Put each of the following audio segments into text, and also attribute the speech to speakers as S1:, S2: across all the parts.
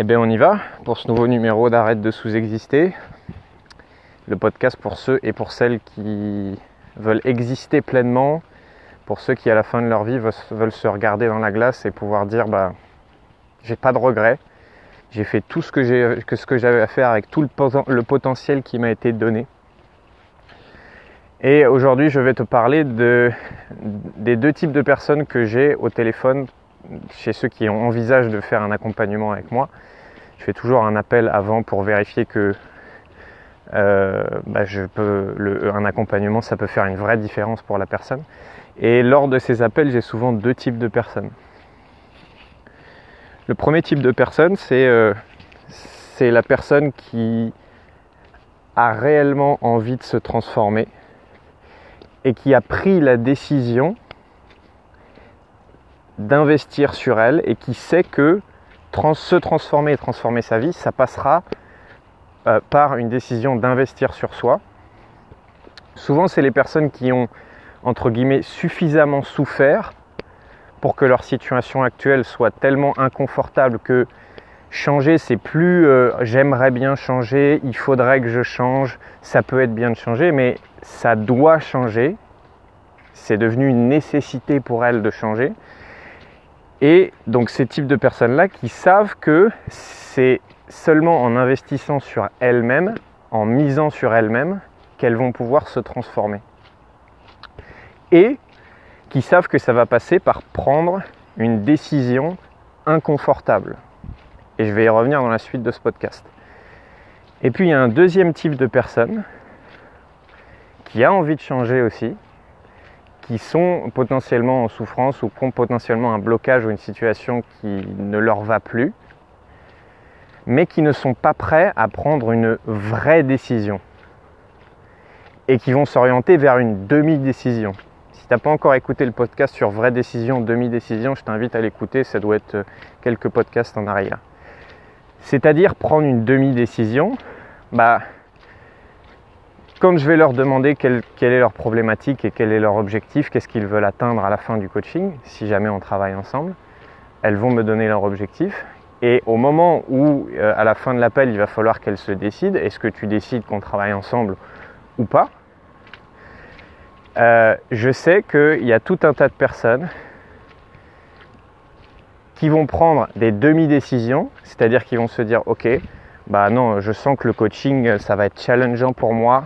S1: Eh bien, on y va pour ce nouveau numéro d'Arrête de sous-exister. Le podcast pour ceux et pour celles qui veulent exister pleinement, pour ceux qui à la fin de leur vie veulent se regarder dans la glace et pouvoir dire bah j'ai pas de regrets, j'ai fait tout ce que ce que j'avais à faire avec tout le, le potentiel qui m'a été donné. Et aujourd'hui, je vais te parler de, des deux types de personnes que j'ai au téléphone chez ceux qui envisagent de faire un accompagnement avec moi, je fais toujours un appel avant pour vérifier que euh, bah, un accompagnement, ça peut faire une vraie différence pour la personne. Et lors de ces appels, j'ai souvent deux types de personnes. Le premier type de personne, c'est euh, la personne qui a réellement envie de se transformer et qui a pris la décision d'investir sur elle et qui sait que se transformer et transformer sa vie, ça passera euh, par une décision d'investir sur soi. Souvent, c'est les personnes qui ont, entre guillemets, suffisamment souffert pour que leur situation actuelle soit tellement inconfortable que changer, c'est plus euh, j'aimerais bien changer, il faudrait que je change, ça peut être bien de changer, mais ça doit changer. C'est devenu une nécessité pour elle de changer. Et donc ces types de personnes-là qui savent que c'est seulement en investissant sur elles-mêmes, en misant sur elles-mêmes, qu'elles vont pouvoir se transformer. Et qui savent que ça va passer par prendre une décision inconfortable. Et je vais y revenir dans la suite de ce podcast. Et puis il y a un deuxième type de personne qui a envie de changer aussi, qui sont potentiellement en souffrance ou qui ont potentiellement un blocage ou une situation qui ne leur va plus, mais qui ne sont pas prêts à prendre une vraie décision et qui vont s'orienter vers une demi-décision. Si tu n'as pas encore écouté le podcast sur vraie décision, demi-décision, je t'invite à l'écouter, ça doit être quelques podcasts en arrière. C'est-à-dire prendre une demi-décision, bah, quand je vais leur demander quelle, est leur problématique et quel est leur objectif, qu'est-ce qu'ils veulent atteindre à la fin du coaching, si jamais on travaille ensemble, elles vont me donner leur objectif. Et au moment où, euh, à la fin de l'appel, il va falloir qu'elles se décident, est-ce que tu décides qu'on travaille ensemble ou pas euh, Je sais qu'il y a tout un tas de personnes qui vont prendre des demi-décisions, c'est-à-dire qui vont se dire, ok, bah non, je sens que le coaching, ça va être challengeant pour moi,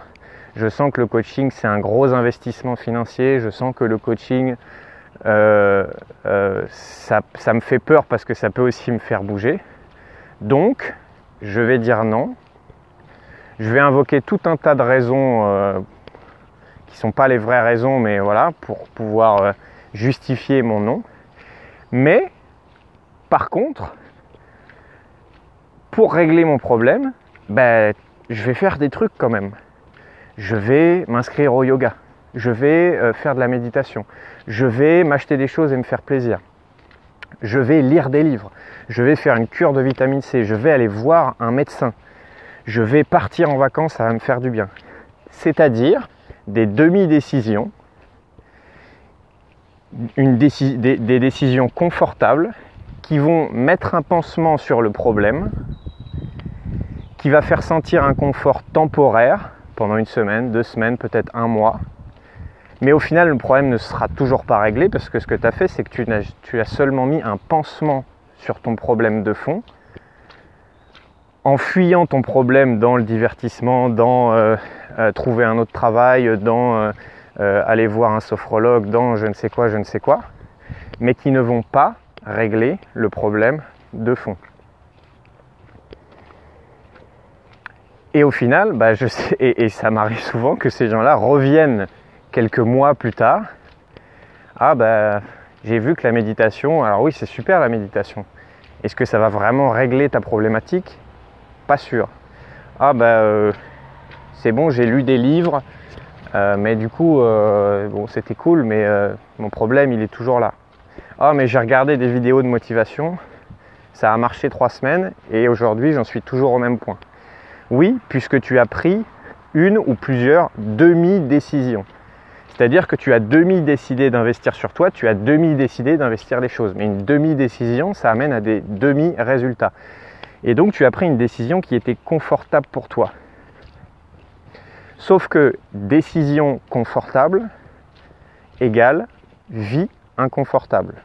S1: je sens que le coaching, c'est un gros investissement financier. Je sens que le coaching, euh, euh, ça, me fait peur parce que ça peut aussi me faire bouger. Donc, je vais dire non. Je vais invoquer tout un tas de raisons euh, qui ne sont pas les vraies raisons, mais voilà, pour pouvoir justifier mon non. Mais, par contre, pour régler mon problème, ben, je vais faire des trucs quand même je vais m'inscrire au yoga, je vais euh, faire de la méditation, je vais m'acheter des choses et me faire plaisir, je vais lire des livres, je vais faire une cure de vitamine C, je vais aller voir un médecin, je vais partir en vacances, ça va me faire du bien. C'est-à-dire des demi-décisions, des, des décisions confortables qui vont mettre un pansement sur le problème, qui va faire sentir un confort temporaire pendant une semaine, deux semaines, peut-être un mois. Mais au final, le problème ne sera toujours pas réglé parce que ce que tu as fait, c'est que tu as, seulement mis un pansement sur ton problème de fond en fuyant ton problème dans le divertissement, dans euh, euh, trouver un autre travail, dans euh, aller voir un sophrologue, dans je ne sais quoi, je ne sais quoi, mais qui ne vont pas régler le problème de fond. Et au final, bah, je sais, et, ça m'arrive souvent que ces gens-là reviennent quelques mois plus tard. Ah bah j'ai vu que la méditation, alors oui c'est super la méditation. Est-ce que ça va vraiment régler ta problématique? Pas sûr. Ah bah euh, c'est bon, j'ai lu des livres, euh, mais du coup euh, bon c'était cool, mais mon problème il est toujours là. Ah mais j'ai regardé des vidéos de motivation, ça a marché trois semaines et aujourd'hui j'en suis toujours au même point. Oui, puisque tu as pris une ou plusieurs demi-décisions. C'est-à-dire que tu as demi-décidé d'investir sur toi, tu as demi-décidé d'investir les choses. Mais une demi-décision, ça amène à des demi-résultats. Et donc tu as pris une décision qui était confortable pour toi. Sauf que décision confortable égale vie inconfortable.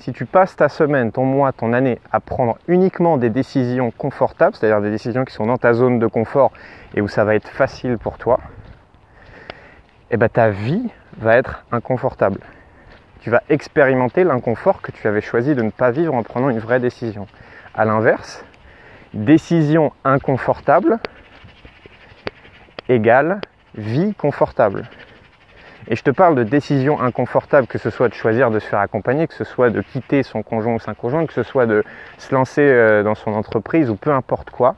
S1: Si tu passes ta semaine, ton mois, ton année à prendre uniquement des décisions confortables, c'est-à-dire des décisions qui sont dans ta zone de confort et où ça va être facile pour toi, eh ben ta vie va être inconfortable. Tu vas expérimenter l'inconfort que tu avais choisi de ne pas vivre en prenant une vraie décision. A l'inverse, décision inconfortable égale vie confortable. Et je te parle de décision inconfortable, que ce soit de choisir de se faire accompagner, que ce soit de quitter son conjoint ou sa conjointe, que ce soit de se lancer euh, dans son entreprise ou peu importe quoi.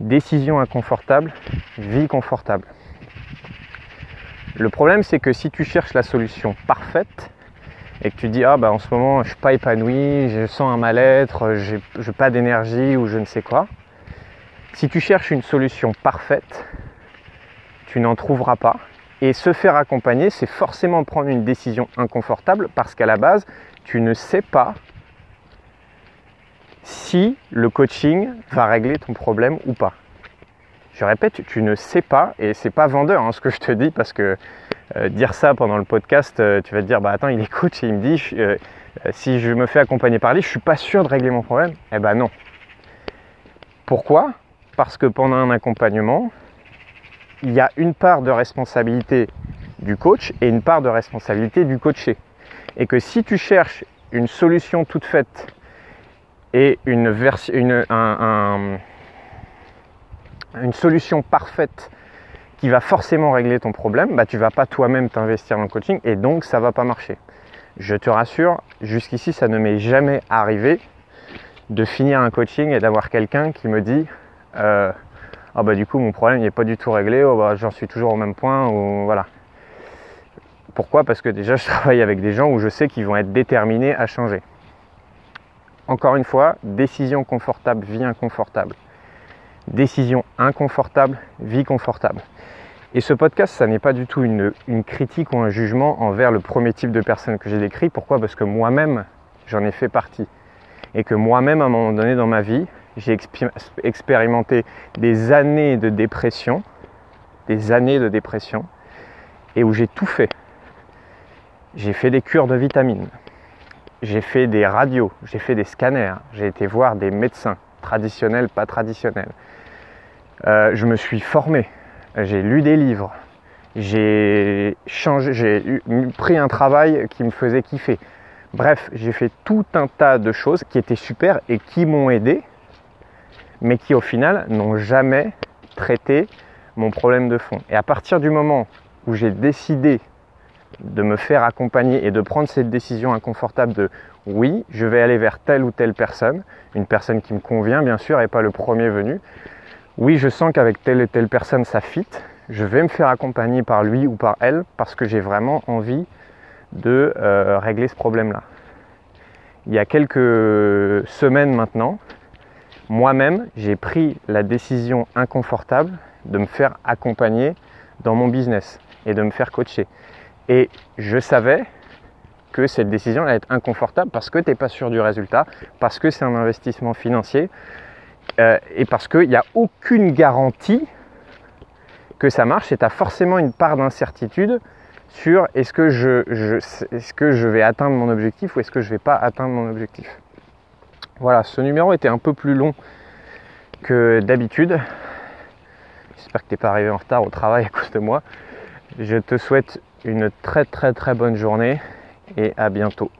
S1: Décision inconfortable, vie confortable. Le problème, c'est que si tu cherches la solution parfaite et que tu dis ah bah en ce moment je suis pas épanoui, je sens un mal-être, j'ai pas d'énergie ou je ne sais quoi. Si tu cherches une solution parfaite, tu n'en trouveras pas et se faire accompagner, c'est forcément prendre une décision inconfortable parce qu'à la base, tu ne sais pas si le coaching va régler ton problème ou pas. Je répète, tu ne sais pas, et c'est pas vendeur hein, ce que je te dis, parce que euh, dire ça pendant le podcast, euh, tu vas te dire, bah attends, il est coach et il me dit, euh, si je me fais accompagner par lui, je suis pas sûr de régler mon problème. Eh ben non. Pourquoi? Parce que pendant un accompagnement, il y a une part de responsabilité du coach et une part de responsabilité du coaché. Et que si tu cherches une solution toute faite et une, solution parfaite qui va forcément régler ton problème, bah, tu vas pas toi-même t'investir dans le coaching et donc ça va pas marcher. Je te rassure, jusqu'ici ça ne m'est jamais arrivé de finir un coaching et d'avoir quelqu'un qui me dit euh, ah bah du coup mon problème n'est pas du tout réglé, oh bah, j'en suis toujours au même point, voilà. Pourquoi? Parce que déjà je travaille avec des gens où je sais qu'ils vont être déterminés à changer. Encore une fois, décision confortable, vie inconfortable. Décision inconfortable, vie confortable. Et ce podcast, ça n'est pas du tout une, une, critique ou un jugement envers le premier type de personne que j'ai décrit. Pourquoi? Parce que moi-même, j'en ai fait partie. Et que moi-même, à un moment donné dans ma vie, j'ai expérimenté des années de dépression, des années de dépression, et où j'ai tout fait. J'ai fait des cures de vitamines, j'ai fait des radios, j'ai fait des scanners, j'ai été voir des médecins, traditionnels, pas traditionnels. Euh, je me suis formé, j'ai lu des livres, j'ai j'ai pris un travail qui me faisait kiffer. Bref, j'ai fait tout un tas de choses qui étaient super et qui m'ont aidé mais qui au final n'ont jamais traité mon problème de fond. Et à partir du moment où j'ai décidé de me faire accompagner et de prendre cette décision inconfortable de oui, je vais aller vers telle ou telle personne, une personne qui me convient bien sûr et pas le premier venu. Oui, je sens qu'avec telle et telle personne ça fit, je vais me faire accompagner par lui ou par elle parce que j'ai vraiment envie de euh, régler ce problème-là. Il y a quelques semaines maintenant, moi-même, j'ai pris la décision inconfortable de me faire accompagner dans mon business et de me faire coacher. Et je savais que cette décision allait être inconfortable parce que tu n'es pas sûr du résultat, parce que c'est un investissement financier euh, et parce qu'il n'y a aucune garantie que ça marche et tu as forcément une part d'incertitude sur est-ce que je, est-ce que je vais atteindre mon objectif ou est-ce que je ne vais pas atteindre mon objectif. Voilà, ce numéro était un peu plus long que d'habitude. J'espère que tu n'es pas arrivé en retard au travail à cause de moi. Je te souhaite une très très très bonne journée et à bientôt.